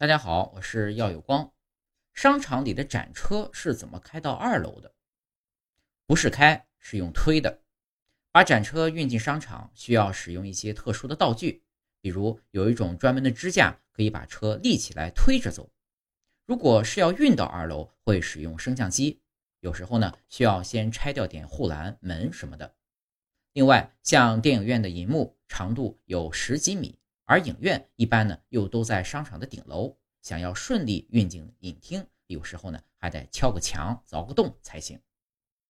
大家好，我是耀有光。商场里的展车是怎么开到二楼的？不是开，是用推的。把展车运进商场需要使用一些特殊的道具，比如有一种专门的支架可以把车立起来推着走。如果是要运到二楼，会使用升降机。有时候呢，需要先拆掉点护栏、门什么的。另外，像电影院的银幕长度有十几米。而影院一般呢，又都在商场的顶楼，想要顺利运进影厅，有时候呢还得敲个墙、凿个洞才行。